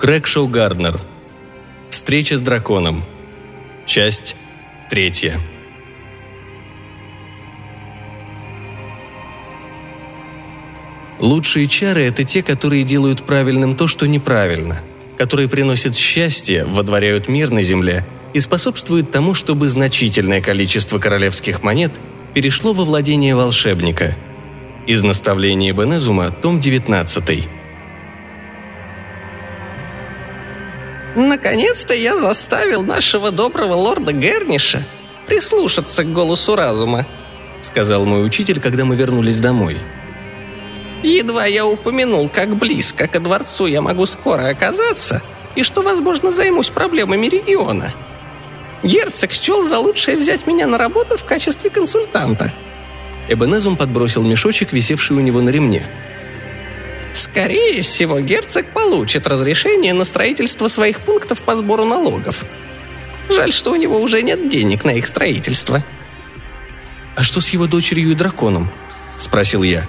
Крэкшоу Гарднер. Встреча с драконом. Часть третья. Лучшие чары – это те, которые делают правильным то, что неправильно, которые приносят счастье, водворяют мир на земле и способствуют тому, чтобы значительное количество королевских монет перешло во владение волшебника. Из наставления Бенезума, том 19. Наконец-то я заставил нашего доброго лорда Герниша прислушаться к голосу разума, сказал мой учитель, когда мы вернулись домой. Едва я упомянул, как близко ко дворцу я могу скоро оказаться, и что, возможно, займусь проблемами региона. Герцог счел за лучшее взять меня на работу в качестве консультанта. Эбенезум подбросил мешочек, висевший у него на ремне. Скорее всего, герцог получит разрешение на строительство своих пунктов по сбору налогов. Жаль, что у него уже нет денег на их строительство. «А что с его дочерью и драконом?» – спросил я.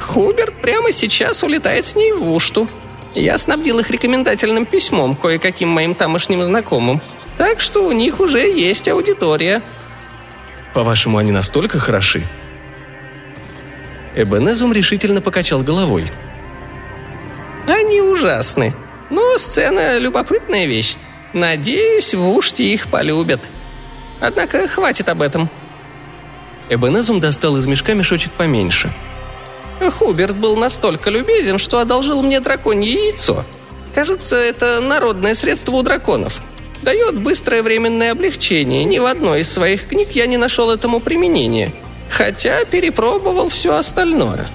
Хуберт прямо сейчас улетает с ней в Ушту. Я снабдил их рекомендательным письмом кое-каким моим тамошним знакомым. Так что у них уже есть аудитория. По-вашему, они настолько хороши? Эбенезум решительно покачал головой. Они ужасны. Но сцена – любопытная вещь. Надеюсь, в Уште их полюбят. Однако хватит об этом. Эбенезум достал из мешка мешочек поменьше – Хуберт был настолько любезен, что одолжил мне драконье яйцо. Кажется, это народное средство у драконов. Дает быстрое временное облегчение. Ни в одной из своих книг я не нашел этому применения. Хотя перепробовал все остальное.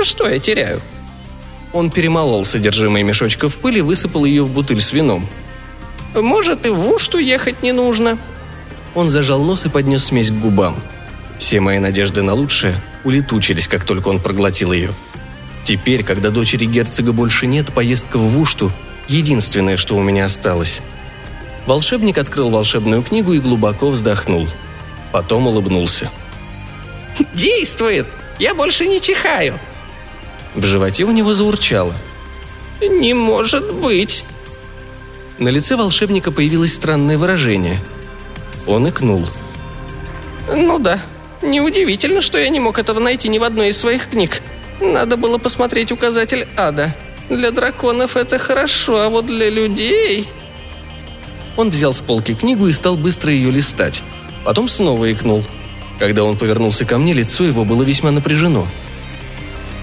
Что я теряю? Он перемолол содержимое мешочка в пыль и высыпал ее в бутыль с вином. «Может, и в Ушту ехать не нужно?» Он зажал нос и поднес смесь к губам. Все мои надежды на лучшее улетучились, как только он проглотил ее. Теперь, когда дочери герцога больше нет, поездка в Вушту – единственное, что у меня осталось. Волшебник открыл волшебную книгу и глубоко вздохнул. Потом улыбнулся. «Действует! Я больше не чихаю!» В животе у него заурчало. «Не может быть!» На лице волшебника появилось странное выражение. Он икнул. «Ну да, Неудивительно, что я не мог этого найти ни в одной из своих книг. Надо было посмотреть указатель ада. Для драконов это хорошо, а вот для людей... Он взял с полки книгу и стал быстро ее листать. Потом снова икнул. Когда он повернулся ко мне, лицо его было весьма напряжено.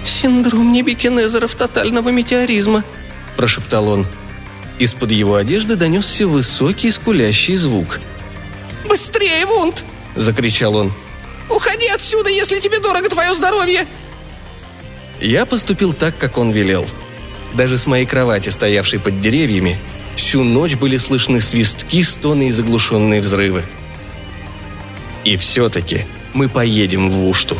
«Синдром небекинезеров тотального метеоризма», – прошептал он. Из-под его одежды донесся высокий скулящий звук. «Быстрее, Вунд!» – закричал он. Уходи отсюда, если тебе дорого твое здоровье!» Я поступил так, как он велел. Даже с моей кровати, стоявшей под деревьями, всю ночь были слышны свистки, стоны и заглушенные взрывы. И все-таки мы поедем в Ушту.